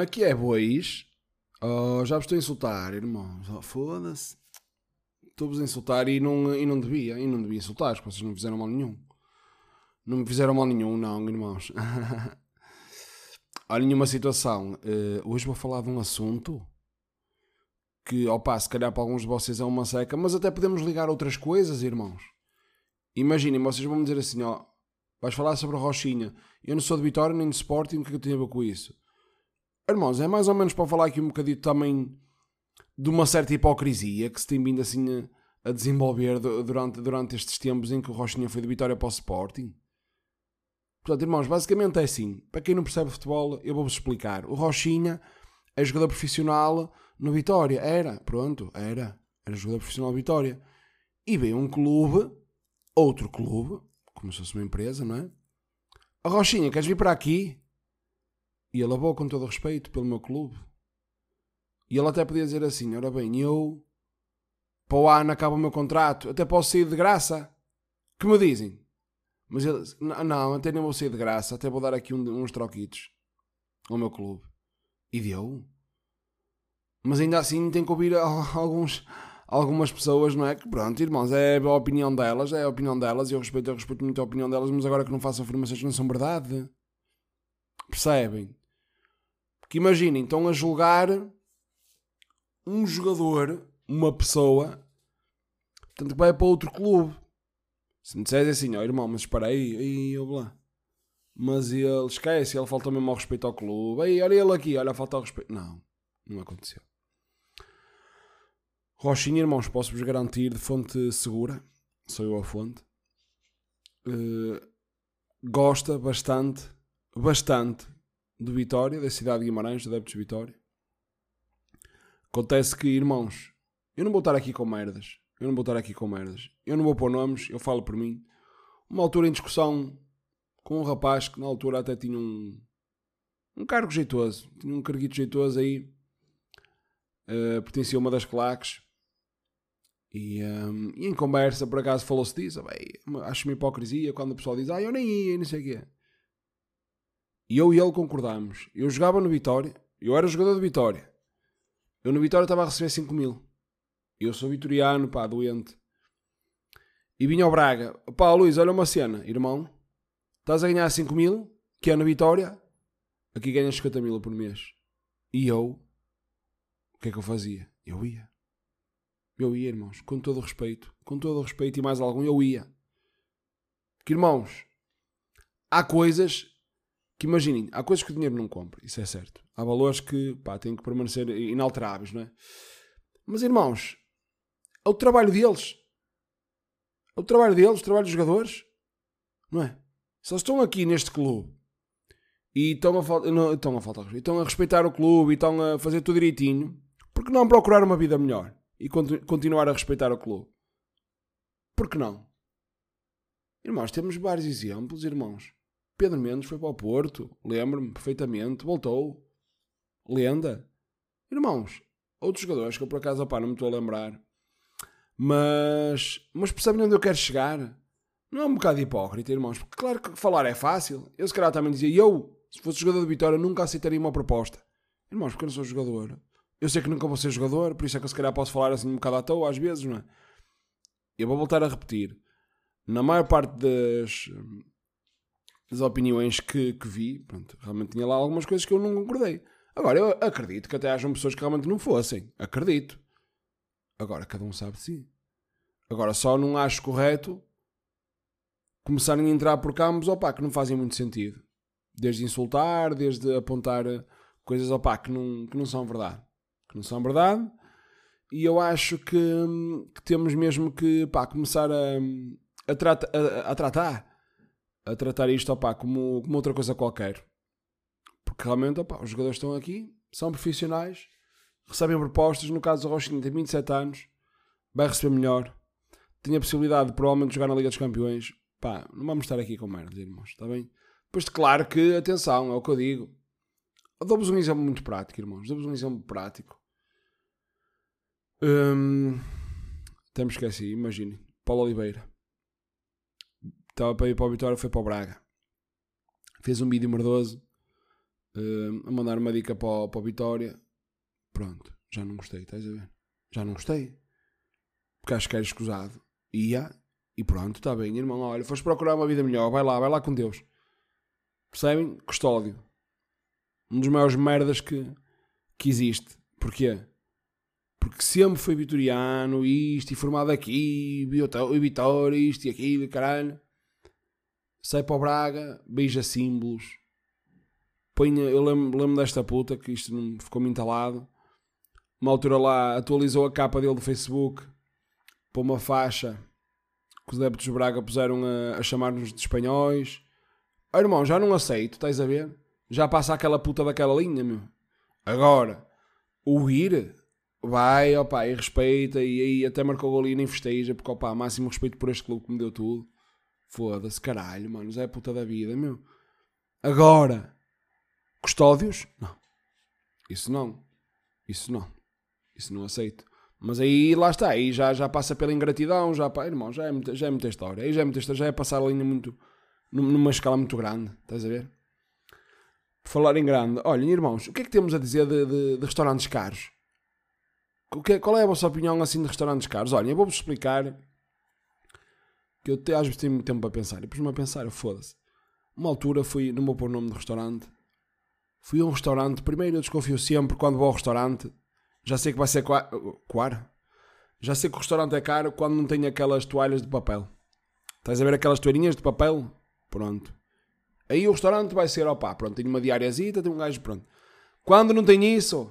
é que é, bois? Oh, já vos estou a insultar, irmãos. Oh, Foda-se. Estou-vos a insultar e não, e não devia. E não devia insultar, porque vocês não me fizeram mal nenhum. Não me fizeram mal nenhum, não, irmãos. Olha, nenhuma situação. Uh, hoje vou falar de um assunto que, opa, se calhar para alguns de vocês é uma seca, mas até podemos ligar outras coisas, irmãos. Imaginem, vocês vão me dizer assim, ó, vais falar sobre a Rochinha. Eu não sou de Vitória nem de Sporting, o que é que eu tenho a ver com isso? Irmãos, é mais ou menos para falar aqui um bocadinho também de uma certa hipocrisia que se tem vindo assim a, a desenvolver durante, durante estes tempos em que o Rochinha foi de Vitória para o Sporting. Portanto, irmãos, basicamente é assim. Para quem não percebe futebol, eu vou-vos explicar. O Rochinha é jogador profissional no Vitória. Era, pronto, era. Era jogador profissional Vitória. E veio um clube, outro clube, como se fosse uma empresa, não é? A Rochinha, queres vir para aqui? E ele avou com todo respeito pelo meu clube. E ele até podia dizer assim: ora bem, eu para o ano acaba o meu contrato, até posso sair de graça. Que me dizem? Mas ele, não, até nem vou sair de graça, até vou dar aqui uns troquitos ao meu clube. E deu. Mas ainda assim tem que ouvir alguns, algumas pessoas, não é? Que pronto, irmãos, é a opinião delas, é a opinião delas, e eu respeito, eu respeito muito a opinião delas, mas agora que não faço afirmações que não são verdade. Percebem? Porque imaginem, estão a julgar um jogador, uma pessoa, portanto que vai para outro clube. Se me disseres assim, ó oh, irmão, mas espera aí, aí eu lá. Mas ele esquece, ele falta mesmo ao respeito ao clube. Aí, olha ele aqui, olha, falta ao respeito. Não, não aconteceu. Rochinha, irmãos, posso-vos garantir de fonte segura, sou eu a fonte, uh, gosta bastante, bastante do Vitória, da cidade de Guimarães, adeptos de Vitória. Acontece que, irmãos, eu não vou estar aqui com merdas. Eu não vou estar aqui com merdas. Eu não vou pôr nomes, eu falo por mim. Uma altura em discussão com um rapaz que na altura até tinha um, um cargo jeitoso. Tinha um carguito jeitoso aí. Uh, pertencia a uma das claques. E, um, e, em conversa, por acaso, falou-se disso. acho uma hipocrisia quando o pessoal diz, ah, eu nem ia, não sei o quê. E eu e ele concordámos. Eu jogava no Vitória. Eu era jogador de Vitória. Eu no Vitória estava a receber 5 mil. Eu sou vitoriano, pá, doente. E vinha ao Braga. Pá, Luís, olha uma cena, irmão. Estás a ganhar 5 mil, que é na Vitória. Aqui ganhas 50 mil por mês. E eu, o que é que eu fazia? Eu ia. Eu ia, irmãos, com todo o respeito. Com todo o respeito e mais algum, eu ia. Porque, irmãos, há coisas que, imaginem, há coisas que o dinheiro não compra. Isso é certo. Há valores que, pá, têm que permanecer inalteráveis, não é? Mas, irmãos, é o trabalho deles. É o trabalho deles, o trabalho dos jogadores. Não é? Se eles estão aqui neste clube e estão a, não, estão a faltar estão a respeitar o clube e estão a fazer tudo direitinho, por que não procurar uma vida melhor e continuar a respeitar o clube? Por que não? Irmãos, temos vários exemplos, irmãos. Pedro Mendes foi para o Porto, lembro-me perfeitamente, voltou. Lenda. Irmãos, outros jogadores que eu por acaso opa, não me estou a lembrar mas, mas percebem onde eu quero chegar? Não é um bocado hipócrita, irmãos? Porque claro que falar é fácil. Eu se calhar também dizia, eu, se fosse jogador de Vitória, nunca aceitaria uma proposta. Irmãos, porque eu não sou jogador. Eu sei que nunca vou ser jogador, por isso é que eu se calhar posso falar assim um bocado à toa às vezes, não é? Eu vou voltar a repetir. Na maior parte das, das opiniões que, que vi, pronto, realmente tinha lá algumas coisas que eu não concordei. Agora, eu acredito que até hajam pessoas que realmente não fossem. Acredito. Agora, cada um sabe de si. Agora, só não acho correto começarem a entrar por campos opa, que não fazem muito sentido. Desde insultar, desde apontar coisas opa, que, não, que não são verdade. Que não são verdade. E eu acho que, que temos mesmo que pá, começar a, a, trata, a, a, tratar a tratar isto opa, como, como outra coisa qualquer. Porque realmente opa, os jogadores estão aqui, são profissionais, recebem propostas. No caso do Rochinha, tem 27 anos, vai receber melhor tinha a possibilidade de provavelmente jogar na Liga dos Campeões. Pá, não vamos estar aqui com merda, irmãos, está bem? Pois claro que, atenção, é o que eu digo. Dou-vos um exemplo muito prático, irmãos. Dou-vos um exemplo prático. Hum, até me esqueci, imaginem. Paulo Oliveira. Estava para ir para o Vitória, foi para o Braga. Fez um vídeo merdoso uh, a mandar uma dica para o, para o Vitória. Pronto, já não gostei, estás a ver? Já não gostei. Porque acho que era escusado. Ia, e pronto, está bem, irmão. Olha, foste procurar uma vida melhor, vai lá, vai lá com Deus. Percebem? Custódio. Um dos maiores merdas que, que existe. Porquê? Porque sempre foi vitoriano, isto, e formado aqui, e Vitória, isto e aquilo, caralho. Sai para o Braga, beija símbolos. Põe, eu lembro, lembro desta puta que isto não ficou-me entalado. Uma altura lá atualizou a capa dele do Facebook para uma faixa que os adeptos de Braga puseram a, a chamar-nos de espanhóis. Oh, irmão, já não aceito, estás a ver? Já passa aquela puta daquela linha, meu. Agora, o ir vai, opá, e respeita, e aí até marcou o gol e nem festeja, porque opá, máximo respeito por este clube que me deu tudo. Foda-se, caralho, mano, já é puta da vida, meu. Agora, custódios? Não. Isso não. Isso não. Isso não aceito. Mas aí lá está, aí já, já passa pela ingratidão, já, irmão, já é, muita, já é muita história. Aí já é muita história, já é passar a linha muito, numa escala muito grande, estás a ver? Por falar em grande, olhem, irmãos, o que é que temos a dizer de, de, de restaurantes caros? Que, qual é a vossa opinião assim de restaurantes caros? Olhem, eu vou-vos explicar que eu te, às vezes tenho tempo para pensar. E pus-me a pensar, foda-se. Uma altura fui, não vou pôr o nome de restaurante, fui a um restaurante. Primeiro eu desconfio sempre quando vou ao restaurante, já sei que vai ser caro. Já sei que o restaurante é caro quando não tem aquelas toalhas de papel. Estás a ver aquelas toalhinhas de papel? Pronto. Aí o restaurante vai ser, opá, pronto, tem uma diariazita, tem um gajo, pronto. Quando não tem isso,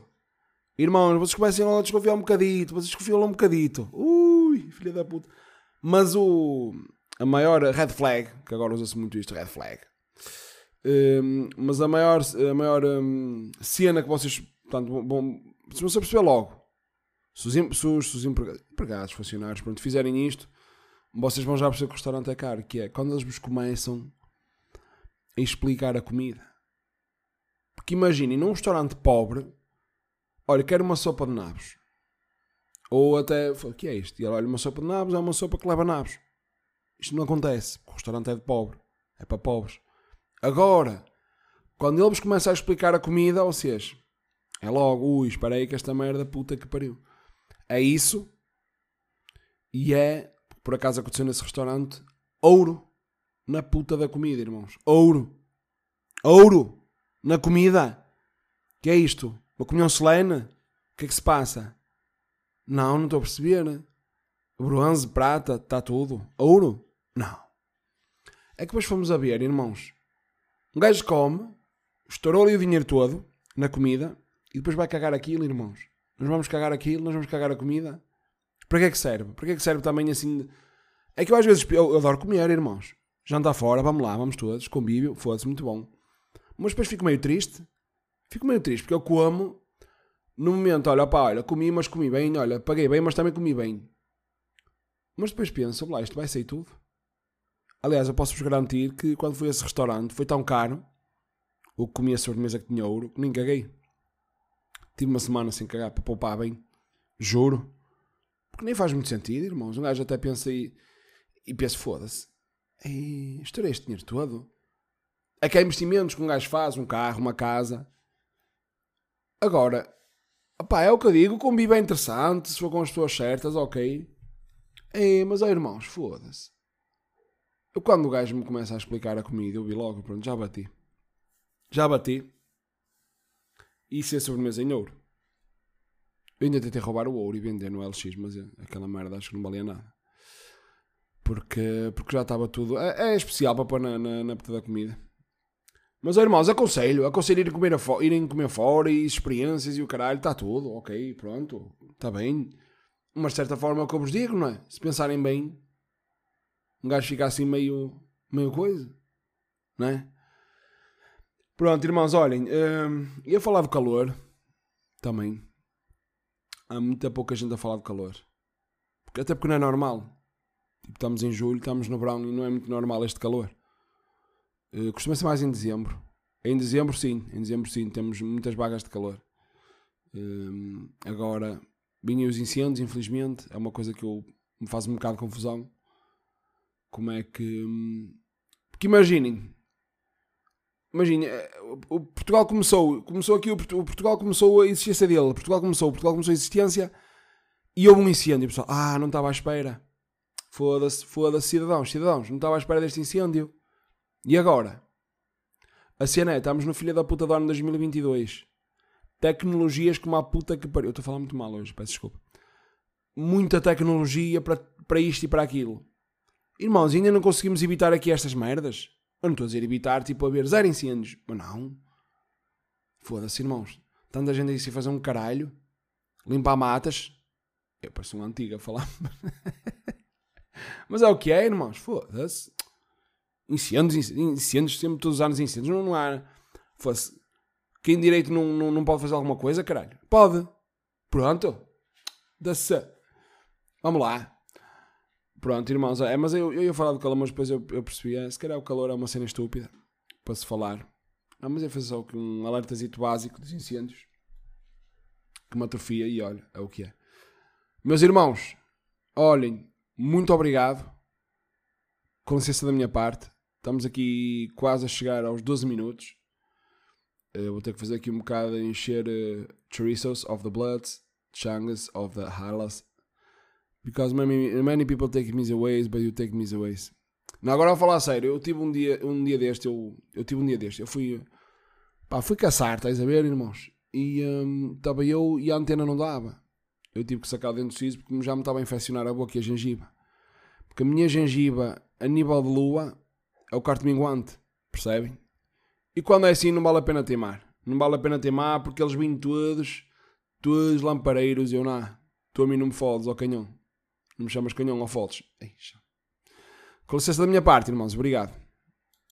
irmãos, vocês começam a desconfiar um bocadito, vocês desconfiam um bocadito. Ui, filha da puta. Mas o, a maior red flag, que agora usa-se muito isto, red flag. Um, mas a maior, a maior um, cena que vocês, portanto, bom, se você perceber logo, se os, se os, se os empregados, funcionários, pronto, fizerem isto, vocês vão já perceber que o restaurante é caro, que é quando eles vos começam a explicar a comida. Porque imaginem, num restaurante pobre, olha, quero uma sopa de nabos. Ou até, o que é isto? E olha, uma sopa de nabos é uma sopa que leva nabos. Isto não acontece, porque o restaurante é de pobre. É para pobres. Agora, quando ele vos começa a explicar a comida, seja, é logo, ui, espera aí que esta merda puta que pariu. É isso. E é, por acaso aconteceu nesse restaurante, ouro na puta da comida, irmãos. Ouro. Ouro na comida. Que é isto? Uma comunhão solene? O que é que se passa? Não, não estou a perceber. Bronze, prata, está tudo. Ouro? Não. É que depois fomos a ver, irmãos. Um gajo come, estourou-lhe o dinheiro todo na comida e depois vai cagar aquilo, irmãos. Nós vamos cagar aquilo, nós vamos cagar a comida. Para que é que serve? Para que é que serve também assim? É que eu às vezes eu, eu adoro comer, irmãos jantar fora, vamos lá, vamos todos, convívio, foda-se, muito bom. Mas depois fico meio triste, fico meio triste, porque eu como, no momento, olha, pá, olha, comi, mas comi bem, olha, paguei bem, mas também comi bem. Mas depois penso, lá, isto vai sair tudo. Aliás, eu posso-vos garantir que quando fui a esse restaurante foi tão caro, o que comi a sobremesa que tinha ouro, que nem caguei. Tive uma semana sem cagar para poupar bem, juro. Porque nem faz muito sentido, irmãos. Um gajo até pensa e, e pensa, foda-se, Ei, estourei este dinheiro todo. Aqui há investimentos que um gajo faz, um carro, uma casa. Agora, opá, é o que eu digo, o convívio é interessante, se for com as pessoas certas, ok. Ei, mas ó irmãos, foda-se. Eu quando o gajo me começa a explicar a comida, eu vi logo, pronto, já bati. Já bati. E ser sobremesa em ouro. Eu ainda tentei roubar o ouro e vender no LX, mas é, aquela merda acho que não valia nada porque, porque já estava tudo. É, é especial para pôr na, na, na da comida. Mas, oh, irmãos, aconselho, aconselho irem comer, irem comer fora e experiências e o caralho, está tudo, ok, pronto, está bem. Mas de certa forma é o que eu vos digo, não é? Se pensarem bem, um gajo fica assim meio, meio coisa, não é? Pronto, irmãos, olhem, hum, ia falar de calor também. Há muita pouca gente a falar de calor. Até porque não é normal. Tipo, estamos em julho, estamos no verão e não é muito normal este calor. Uh, costuma ser mais em dezembro. Em dezembro, sim. Em dezembro, sim. Temos muitas vagas de calor. Uh, agora, vinham os incêndios, infelizmente. É uma coisa que eu, me faz um bocado de confusão. Como é que. Hum, porque imaginem. imagina, eh, o Portugal começou, começou aqui, o Portugal começou a existência dele, Portugal começou, Portugal começou a existência e houve um incêndio, pessoal, ah, não estava à espera. Foda-se, foda-se, cidadãos, cidadãos, não estava à espera deste incêndio. E agora? A cena é, estamos no filho da puta do ano 2022. Tecnologias como a puta que pariu. Eu estou a falar muito mal hoje, peço desculpa. Muita tecnologia para, para isto e para aquilo. Irmãos, ainda não conseguimos evitar aqui estas merdas? Eu não estou a dizer evitar, tipo, a ver zero incêndios. Mas não. Foda-se, irmãos. Tanta gente aí se fazer um caralho. Limpar matas. Eu pareço uma antiga a falar. Mas é o que é, irmãos. Foda-se. Incêndios, incêndios, sempre todos os anos incêndios. Não, não há. Fosse. Quem direito não, não, não pode fazer alguma coisa, caralho? Pode. Pronto. Da-se. Vamos lá. Pronto, irmãos. É, mas eu, eu ia falar do calor, mas depois eu, eu percebi. É, se calhar o calor é uma cena estúpida para se falar. Ah, mas eu fazer só um alertazito básico dos incêndios. Que me atrofia e olha, é o que é. Meus irmãos, olhem, muito obrigado. Com licença da minha parte. Estamos aqui quase a chegar aos 12 minutos. Eu vou ter que fazer aqui um bocado de encher uh, chorizos of the bloods, changas of the halas. Because many, many people take me ways, but you take me ways. Não, agora vou falar a sério. Eu tive um dia, um dia deste, eu, eu tive um dia deste. Eu fui, pá, fui caçar, estás a ver, irmãos? E estava um, eu e a antena não dava. Eu tive que sacar dentro do siso porque já me estava a infeccionar a boca e a gengiva. Porque a minha gengiva a nível de lua é o quarto minguante, percebem? E quando é assim não vale a pena teimar. Não vale a pena teimar porque eles vêm todos, todos lampareiros e eu não. Tu a mim não me fodes ao canhão. Não me chamas canhão ou fodes. Com licença da minha parte, irmãos. Obrigado.